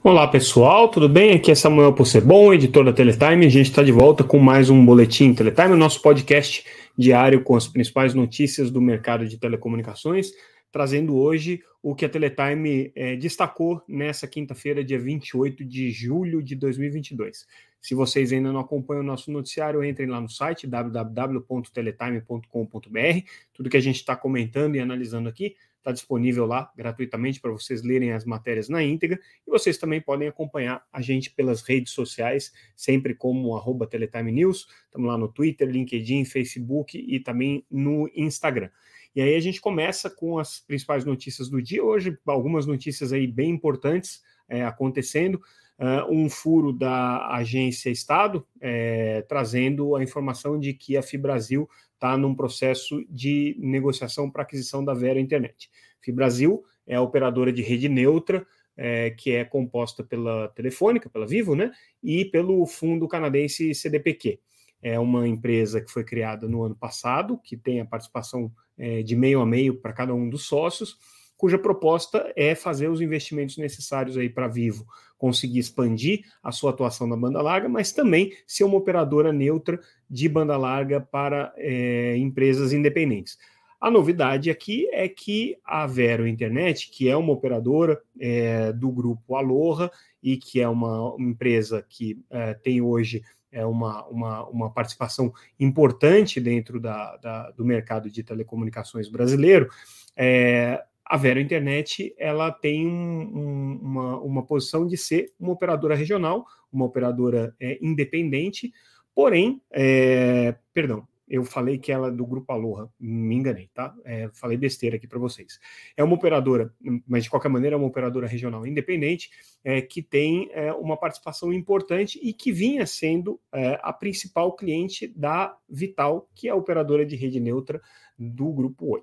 Olá pessoal, tudo bem? Aqui é Samuel Possebon, editor da Teletime. A gente está de volta com mais um Boletim Teletime, nosso podcast diário com as principais notícias do mercado de telecomunicações, trazendo hoje o que a Teletime é, destacou nessa quinta-feira, dia 28 de julho de 2022. Se vocês ainda não acompanham o nosso noticiário, entrem lá no site www.teletime.com.br. Tudo que a gente está comentando e analisando aqui está disponível lá gratuitamente para vocês lerem as matérias na íntegra. E vocês também podem acompanhar a gente pelas redes sociais, sempre como arroba Teletime News. Estamos lá no Twitter, LinkedIn, Facebook e também no Instagram. E aí a gente começa com as principais notícias do dia. Hoje, algumas notícias aí bem importantes é, acontecendo. Uh, um furo da agência Estado, é, trazendo a informação de que a Fibrasil está num processo de negociação para aquisição da Vera Internet. Fibrasil é a operadora de rede neutra, é, que é composta pela Telefônica, pela Vivo, né, e pelo fundo canadense CDPQ. É uma empresa que foi criada no ano passado, que tem a participação é, de meio a meio para cada um dos sócios, cuja proposta é fazer os investimentos necessários aí para Vivo conseguir expandir a sua atuação na banda larga, mas também ser uma operadora neutra de banda larga para é, empresas independentes. A novidade aqui é que a Vero Internet, que é uma operadora é, do grupo Aloha e que é uma empresa que é, tem hoje é uma, uma, uma participação importante dentro da, da, do mercado de telecomunicações brasileiro, é, a Vero Internet ela tem um, um, uma, uma posição de ser uma operadora regional, uma operadora é, independente, porém, é, perdão, eu falei que ela é do Grupo Aloha, me enganei, tá? É, falei besteira aqui para vocês. É uma operadora, mas de qualquer maneira é uma operadora regional independente, é, que tem é, uma participação importante e que vinha sendo é, a principal cliente da Vital, que é a operadora de rede neutra do Grupo Oi.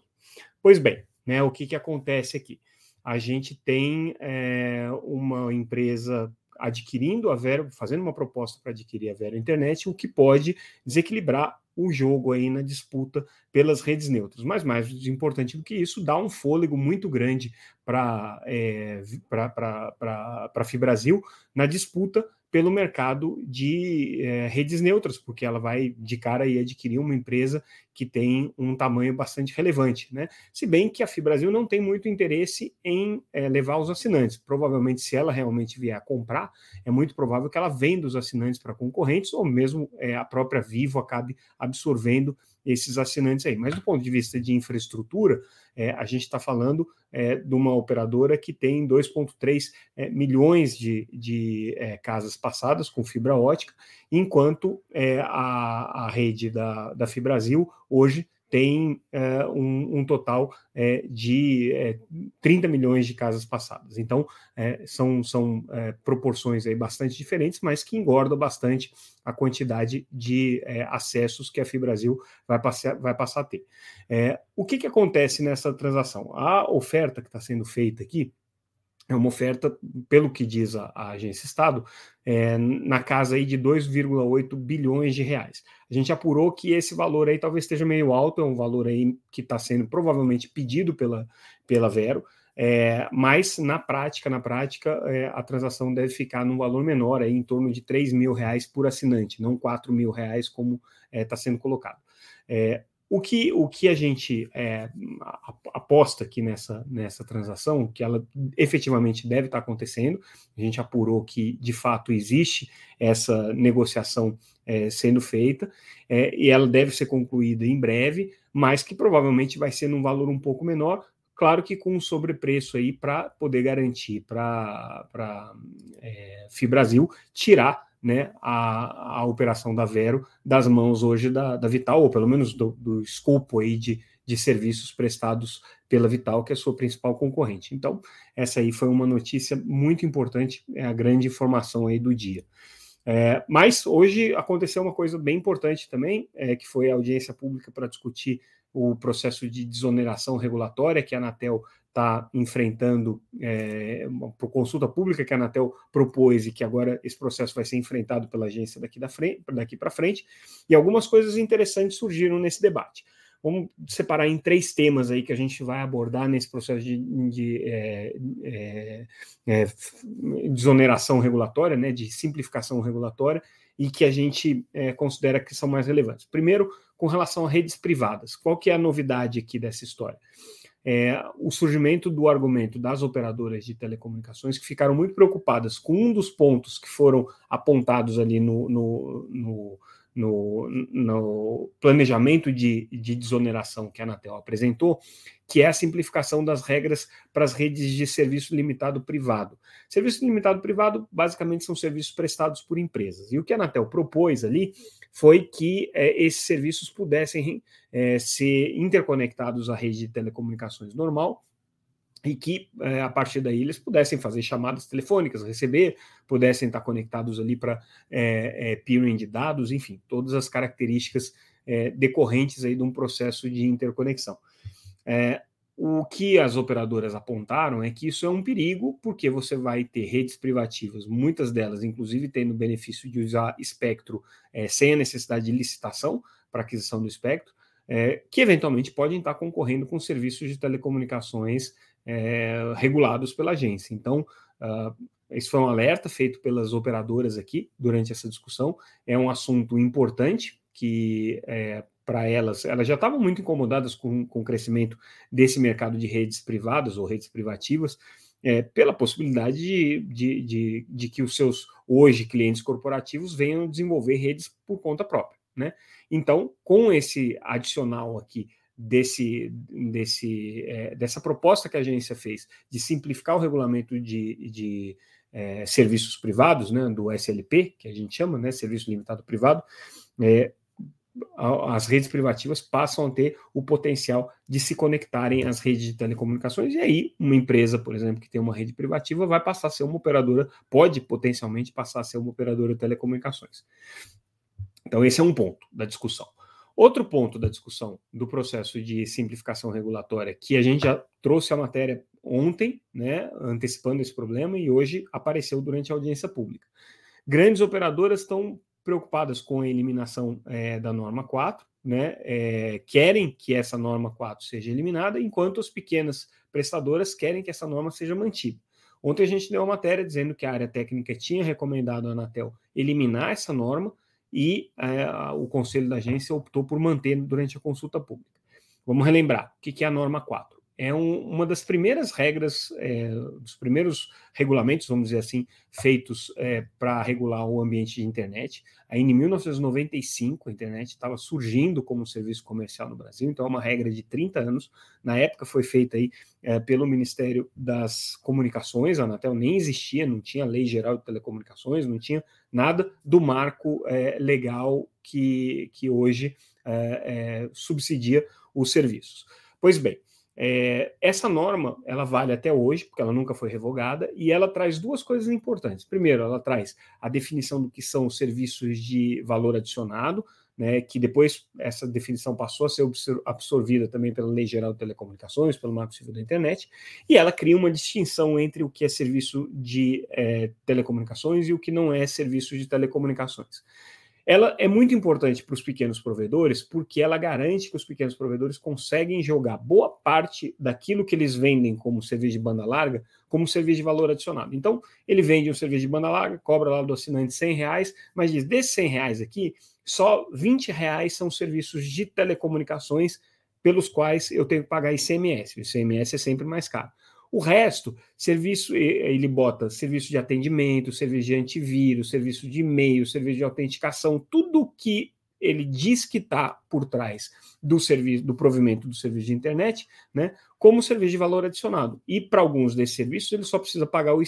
Pois bem, né, o que, que acontece aqui? A gente tem é, uma empresa adquirindo a Vero, fazendo uma proposta para adquirir a Vero Internet, o que pode desequilibrar o jogo aí na disputa pelas redes neutras. Mas mais importante do que isso, dá um fôlego muito grande para é, a Fibrasil na disputa pelo mercado de é, redes neutras, porque ela vai de cara e adquirir uma empresa que tem um tamanho bastante relevante, né? Se bem que a Fibrasil não tem muito interesse em é, levar os assinantes. Provavelmente, se ela realmente vier a comprar, é muito provável que ela venda os assinantes para concorrentes, ou mesmo é, a própria Vivo acabe absorvendo esses assinantes aí. Mas do ponto de vista de infraestrutura, é, a gente está falando é, de uma operadora que tem 2,3 é, milhões de, de é, casas passadas com fibra ótica, enquanto é, a, a rede da, da Fibrasil hoje tem é, um, um, total é, de é, 30 milhões de casas passadas. Então, é, são, são é, proporções aí bastante diferentes, mas que engordam bastante a quantidade de é, acessos que a FIBrasil vai passar, vai passar a ter. o que, que acontece nessa transação? A oferta que está sendo feita aqui é uma oferta, pelo que diz a, a agência Estado, é, na casa aí de 2,8 bilhões de reais. A gente apurou que esse valor aí talvez esteja meio alto, é um valor aí que está sendo provavelmente pedido pela, pela Vero, é, mas na prática, na prática, é, a transação deve ficar num valor menor, aí, em torno de 3 mil reais por assinante, não 4 mil reais como está é, sendo colocado. É, o que, o que a gente é, aposta aqui nessa, nessa transação, que ela efetivamente deve estar acontecendo, a gente apurou que de fato existe essa negociação é, sendo feita, é, e ela deve ser concluída em breve, mas que provavelmente vai ser num valor um pouco menor, claro que com um sobrepreço aí para poder garantir para é, Fibrasil tirar né, a, a operação da Vero das mãos hoje da, da Vital, ou pelo menos do, do escopo aí de, de serviços prestados pela Vital, que é a sua principal concorrente. Então, essa aí foi uma notícia muito importante, é a grande informação aí do dia. É, mas hoje aconteceu uma coisa bem importante também, é, que foi a audiência pública para discutir o processo de desoneração regulatória que a Anatel está enfrentando é, por consulta pública que a Anatel propôs e que agora esse processo vai ser enfrentado pela agência daqui, da frente, daqui para frente, e algumas coisas interessantes surgiram nesse debate. Vamos separar em três temas aí que a gente vai abordar nesse processo de, de é, é, é, desoneração regulatória, né, de simplificação regulatória, e que a gente é, considera que são mais relevantes. Primeiro, com relação a redes privadas. Qual que é a novidade aqui dessa história? É, o surgimento do argumento das operadoras de telecomunicações que ficaram muito preocupadas com um dos pontos que foram apontados ali no, no, no no, no planejamento de, de desoneração que a Anatel apresentou, que é a simplificação das regras para as redes de serviço limitado privado. Serviço limitado privado, basicamente, são serviços prestados por empresas. E o que a Anatel propôs ali foi que é, esses serviços pudessem é, ser interconectados à rede de telecomunicações normal e que é, a partir daí eles pudessem fazer chamadas telefônicas, receber, pudessem estar conectados ali para é, é, peering de dados, enfim, todas as características é, decorrentes aí de um processo de interconexão. É, o que as operadoras apontaram é que isso é um perigo, porque você vai ter redes privativas, muitas delas, inclusive, tendo o benefício de usar espectro é, sem a necessidade de licitação para aquisição do espectro, é, que eventualmente podem estar concorrendo com serviços de telecomunicações é, regulados pela agência. Então, uh, esse foi um alerta feito pelas operadoras aqui durante essa discussão. É um assunto importante que é, para elas, elas já estavam muito incomodadas com, com o crescimento desse mercado de redes privadas ou redes privativas, é, pela possibilidade de, de, de, de, que os seus hoje clientes corporativos venham desenvolver redes por conta própria. Né? Então, com esse adicional aqui desse, desse, é, dessa proposta que a agência fez de simplificar o regulamento de, de é, serviços privados, né, do SLP, que a gente chama, né, Serviço Limitado Privado, é, as redes privativas passam a ter o potencial de se conectarem às redes de telecomunicações, e aí uma empresa, por exemplo, que tem uma rede privativa, vai passar a ser uma operadora, pode potencialmente passar a ser uma operadora de telecomunicações. Então, esse é um ponto da discussão. Outro ponto da discussão do processo de simplificação regulatória, que a gente já trouxe a matéria ontem, né, antecipando esse problema, e hoje apareceu durante a audiência pública. Grandes operadoras estão preocupadas com a eliminação é, da norma 4, né, é, querem que essa norma 4 seja eliminada, enquanto as pequenas prestadoras querem que essa norma seja mantida. Ontem a gente deu uma matéria dizendo que a área técnica tinha recomendado à Anatel eliminar essa norma, e é, o conselho da agência optou por manter durante a consulta pública. Vamos relembrar, o que é a norma 4? É um, uma das primeiras regras, é, dos primeiros regulamentos, vamos dizer assim, feitos é, para regular o ambiente de internet. Aí, em 1995, a internet estava surgindo como um serviço comercial no Brasil, então é uma regra de 30 anos. Na época foi feita aí é, pelo Ministério das Comunicações, a Anatel nem existia, não tinha lei geral de telecomunicações, não tinha nada do marco é, legal que, que hoje é, é, subsidia os serviços. Pois bem, é, essa norma ela vale até hoje, porque ela nunca foi revogada, e ela traz duas coisas importantes. Primeiro, ela traz a definição do que são os serviços de valor adicionado, né, que depois essa definição passou a ser absorvida também pela Lei Geral de Telecomunicações, pelo Marco Civil da Internet, e ela cria uma distinção entre o que é serviço de é, telecomunicações e o que não é serviço de telecomunicações. Ela é muito importante para os pequenos provedores porque ela garante que os pequenos provedores conseguem jogar boa parte daquilo que eles vendem como serviço de banda larga como serviço de valor adicionado. Então, ele vende um serviço de banda larga, cobra lá do assinante 100 reais, mas diz, desses 100 reais aqui, só 20 reais são serviços de telecomunicações pelos quais eu tenho que pagar ICMS. O ICMS é sempre mais caro. O resto, serviço, ele bota serviço de atendimento, serviço de antivírus, serviço de e-mail, serviço de autenticação, tudo que ele diz que está por trás do serviço, do provimento do serviço de internet, né, como serviço de valor adicionado. E para alguns desses serviços ele só precisa pagar o,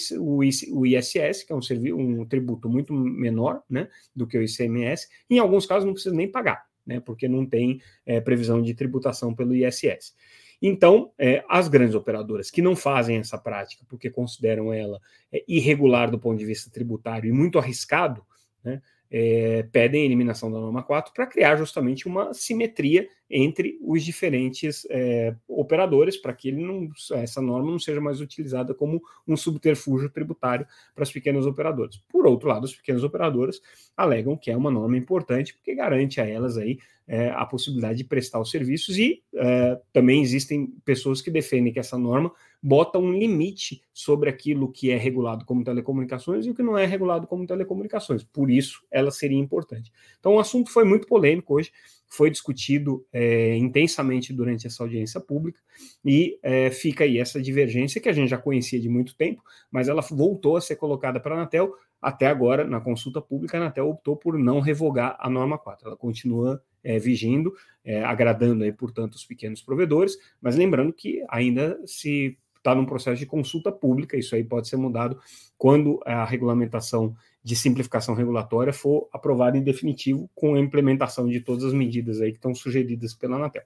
ISS, que é um, serviço, um tributo muito menor, né, do que o ICMS. Em alguns casos não precisa nem pagar, né, porque não tem é, previsão de tributação pelo ISS. Então, é, as grandes operadoras que não fazem essa prática porque consideram ela é, irregular do ponto de vista tributário e muito arriscado, né, é, pedem a eliminação da norma 4 para criar justamente uma simetria entre os diferentes é, operadores, para que não, essa norma não seja mais utilizada como um subterfúgio tributário para os pequenos operadores. Por outro lado, os pequenos operadores alegam que é uma norma importante, porque garante a elas aí é, a possibilidade de prestar os serviços e é, também existem pessoas que defendem que essa norma bota um limite sobre aquilo que é regulado como telecomunicações e o que não é regulado como telecomunicações. Por isso, ela seria importante. Então, o assunto foi muito polêmico hoje, foi discutido é, intensamente durante essa audiência pública e é, fica aí essa divergência que a gente já conhecia de muito tempo, mas ela voltou a ser colocada para a Anatel. Até agora, na consulta pública, a Anatel optou por não revogar a norma 4. Ela continua é, vigindo, é, agradando aí, portanto, os pequenos provedores, mas lembrando que ainda se está num processo de consulta pública, isso aí pode ser mudado quando a regulamentação de simplificação regulatória for aprovada em definitivo com a implementação de todas as medidas aí que estão sugeridas pela Anatel.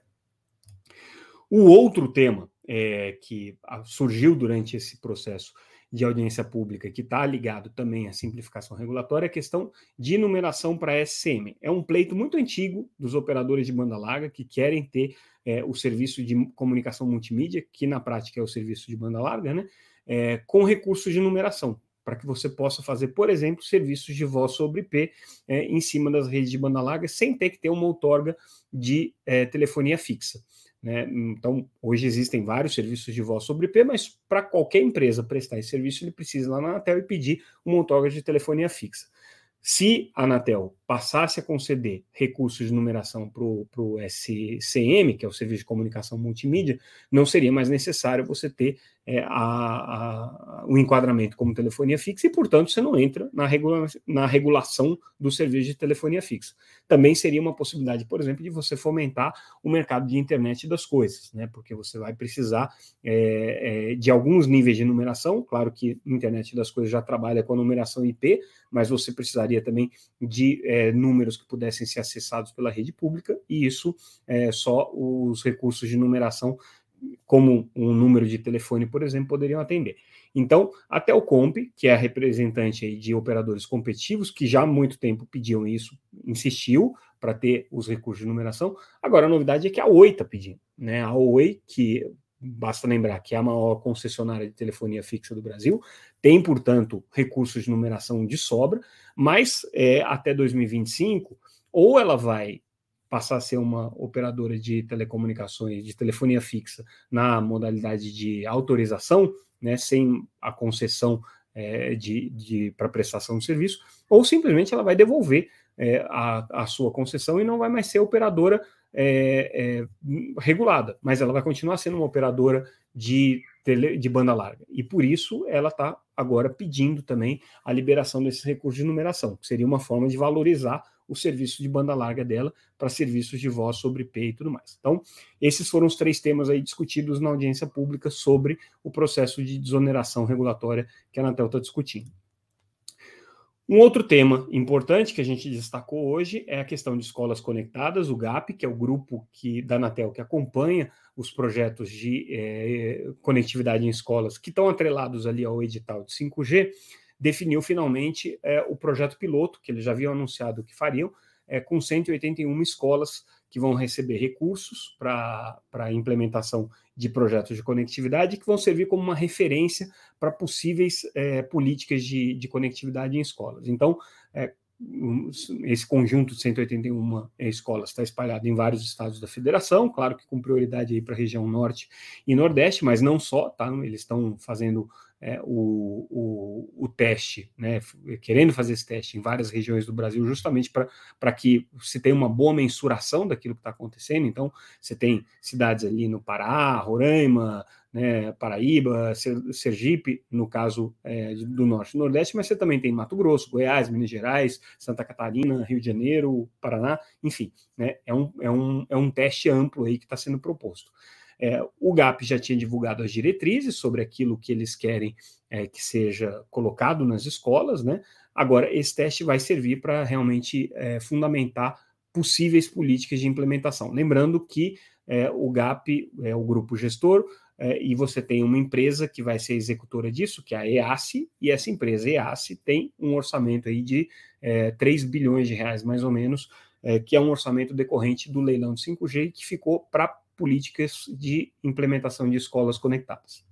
O outro tema é, que surgiu durante esse processo de audiência pública, que está ligado também à simplificação regulatória, é a questão de numeração para SCM. É um pleito muito antigo dos operadores de banda larga que querem ter é, o serviço de comunicação multimídia, que na prática é o serviço de banda larga, né, é, com recursos de numeração, para que você possa fazer, por exemplo, serviços de voz sobre IP é, em cima das redes de banda larga, sem ter que ter uma outorga de é, telefonia fixa. Né? Então, hoje existem vários serviços de voz sobre IP, mas para qualquer empresa prestar esse serviço, ele precisa ir lá na Anatel e pedir uma outorga de telefonia fixa. Se a Anatel passasse a conceder recursos de numeração para o SCM, que é o Serviço de Comunicação Multimídia, não seria mais necessário você ter é, a, a, o enquadramento como telefonia fixa e, portanto, você não entra na, regula na regulação do serviço de telefonia fixa. Também seria uma possibilidade, por exemplo, de você fomentar o mercado de internet das coisas, né? porque você vai precisar é, é, de alguns níveis de numeração. Claro que internet das coisas já trabalha com a numeração IP, mas você precisaria também de é, números que pudessem ser acessados pela rede pública, e isso é, só os recursos de numeração como um número de telefone, por exemplo, poderiam atender. Então, até o Comp, que é a representante de operadores competitivos, que já há muito tempo pediam isso, insistiu para ter os recursos de numeração. Agora, a novidade é que a Oi está pedindo. Né? A Oi, que basta lembrar que é a maior concessionária de telefonia fixa do Brasil, tem, portanto, recursos de numeração de sobra, mas é, até 2025, ou ela vai passar a ser uma operadora de telecomunicações, de telefonia fixa, na modalidade de autorização, né, sem a concessão é, de, de para prestação de serviço, ou simplesmente ela vai devolver é, a, a sua concessão e não vai mais ser operadora é, é, regulada, mas ela vai continuar sendo uma operadora de, tele, de banda larga. E por isso ela está agora pedindo também a liberação desses recursos de numeração, que seria uma forma de valorizar o serviço de banda larga dela para serviços de voz sobre IP e tudo mais. Então, esses foram os três temas aí discutidos na audiência pública sobre o processo de desoneração regulatória que a Anatel está discutindo. Um outro tema importante que a gente destacou hoje é a questão de escolas conectadas, o GAP, que é o grupo que, da Anatel que acompanha os projetos de é, conectividade em escolas que estão atrelados ali ao edital de 5G definiu finalmente é, o projeto piloto, que eles já haviam anunciado que fariam, é, com 181 escolas que vão receber recursos para a implementação de projetos de conectividade que vão servir como uma referência para possíveis é, políticas de, de conectividade em escolas. Então, é, esse conjunto de 181 escolas está espalhado em vários estados da federação, claro que com prioridade aí para a região norte e nordeste, mas não só, tá? Eles estão fazendo é, o, o, o, teste, né, querendo fazer esse teste em várias regiões do Brasil, justamente para que se tenha uma boa mensuração daquilo que está acontecendo. Então, você tem cidades ali no Pará, Roraima, né, Paraíba, Sergipe, no caso é, do Norte e Nordeste, mas você também tem Mato Grosso, Goiás, Minas Gerais, Santa Catarina, Rio de Janeiro, Paraná, enfim, né, é, um, é, um, é um teste amplo aí que está sendo proposto. É, o GAP já tinha divulgado as diretrizes sobre aquilo que eles querem é, que seja colocado nas escolas, né? Agora, esse teste vai servir para realmente é, fundamentar possíveis políticas de implementação. Lembrando que é, o GAP é o grupo gestor, é, e você tem uma empresa que vai ser executora disso, que é a EASE, e essa empresa EASE tem um orçamento aí de é, 3 bilhões de reais, mais ou menos, é, que é um orçamento decorrente do leilão de 5G que ficou para políticas de implementação de escolas conectadas.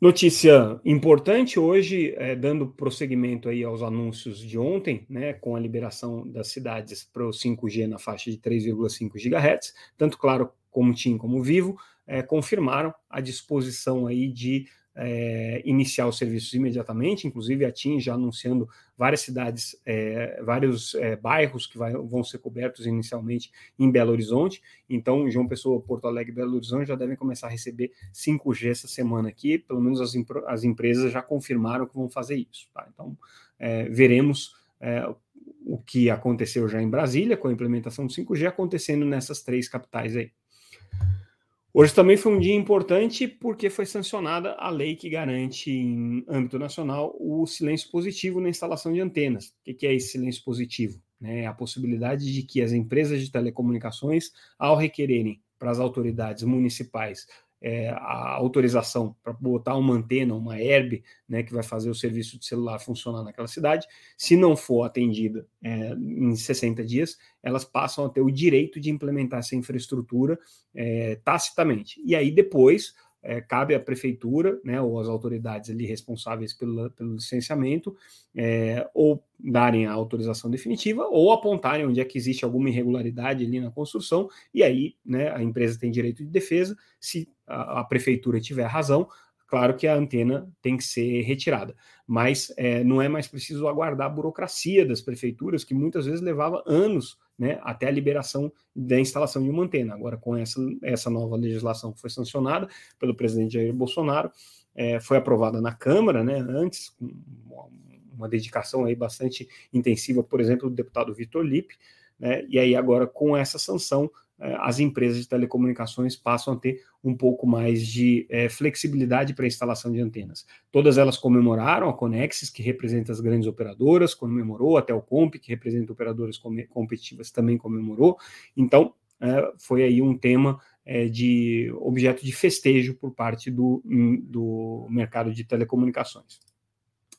Notícia importante hoje, é, dando prosseguimento aí aos anúncios de ontem, né, com a liberação das cidades para o 5G na faixa de 3,5 GHz, tanto claro como TIM como Vivo, é, confirmaram a disposição aí de é, iniciar os serviços imediatamente, inclusive a TIM já anunciando várias cidades, é, vários é, bairros que vai, vão ser cobertos inicialmente em Belo Horizonte. Então, João Pessoa, Porto Alegre e Belo Horizonte já devem começar a receber 5G essa semana aqui. Pelo menos as, as empresas já confirmaram que vão fazer isso. Tá? Então, é, veremos é, o que aconteceu já em Brasília com a implementação do 5G acontecendo nessas três capitais aí. Hoje também foi um dia importante porque foi sancionada a lei que garante, em âmbito nacional, o silêncio positivo na instalação de antenas. O que é esse silêncio positivo? É a possibilidade de que as empresas de telecomunicações, ao requererem para as autoridades municipais é, a autorização para botar uma antena, uma herb, né, que vai fazer o serviço de celular funcionar naquela cidade, se não for atendida é, em 60 dias, elas passam a ter o direito de implementar essa infraestrutura é, tacitamente. E aí depois é, cabe à prefeitura, né, ou às autoridades ali responsáveis pelo, pelo licenciamento, é, ou darem a autorização definitiva, ou apontarem onde é que existe alguma irregularidade ali na construção, e aí né, a empresa tem direito de defesa, se a, a prefeitura tiver razão, claro que a antena tem que ser retirada. Mas é, não é mais preciso aguardar a burocracia das prefeituras, que muitas vezes levava anos né, até a liberação da instalação de uma antena. Agora, com essa, essa nova legislação que foi sancionada pelo presidente Jair Bolsonaro, é, foi aprovada na Câmara, né, antes, com uma dedicação aí bastante intensiva, por exemplo, do deputado Vitor Lippe, né, e aí agora com essa sanção as empresas de telecomunicações passam a ter um pouco mais de é, flexibilidade para a instalação de antenas. Todas elas comemoraram a Conexis, que representa as grandes operadoras, comemorou, a Telcomp, que representa operadoras competitivas, também comemorou. Então, é, foi aí um tema é, de objeto de festejo por parte do, hum, do mercado de telecomunicações.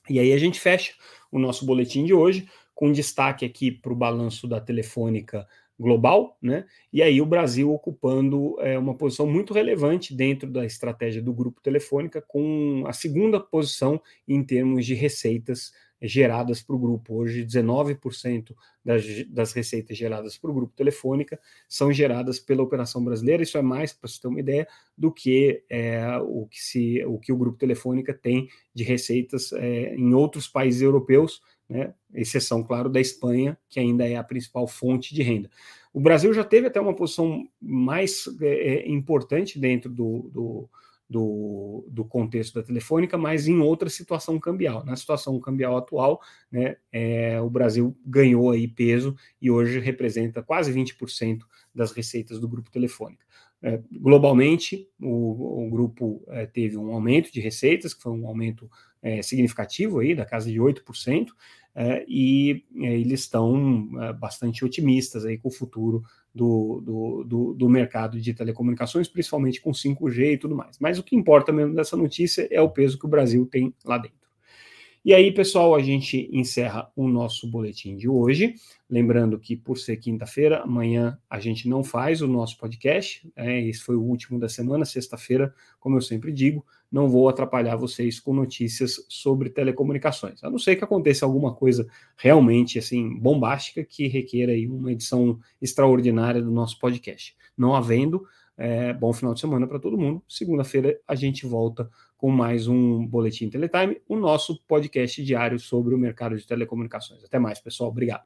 E aí a gente fecha o nosso boletim de hoje, com destaque aqui para o balanço da Telefônica global, né? E aí o Brasil ocupando é, uma posição muito relevante dentro da estratégia do grupo Telefônica, com a segunda posição em termos de receitas geradas para o grupo. Hoje, 19% das, das receitas geradas para o grupo Telefônica são geradas pela operação brasileira. Isso é mais, para você ter uma ideia, do que, é, o, que se, o que o grupo Telefônica tem de receitas é, em outros países europeus, né? exceção, claro, da Espanha, que ainda é a principal fonte de renda. O Brasil já teve até uma posição mais é, é, importante dentro do, do, do, do, contexto da telefônica, mas em outra situação cambial. Na situação cambial atual, né, é, o Brasil ganhou aí peso e hoje representa quase 20% das receitas do grupo telefônica. É, globalmente, o, o grupo é, teve um aumento de receitas, que foi um aumento é, significativo aí, da casa de 8%, é, e é, eles estão é, bastante otimistas aí com o futuro do, do, do, do, mercado de telecomunicações, principalmente com 5G e tudo mais. Mas o que importa mesmo dessa notícia é o peso que o Brasil tem lá dentro. E aí, pessoal, a gente encerra o nosso boletim de hoje. Lembrando que, por ser quinta-feira, amanhã a gente não faz o nosso podcast. É, esse foi o último da semana, sexta-feira, como eu sempre digo, não vou atrapalhar vocês com notícias sobre telecomunicações. A não ser que aconteça alguma coisa realmente assim bombástica que requeira aí uma edição extraordinária do nosso podcast. Não havendo, é, bom final de semana para todo mundo. Segunda-feira a gente volta com mais um Boletim Teletime, o nosso podcast diário sobre o mercado de telecomunicações. Até mais, pessoal. Obrigado.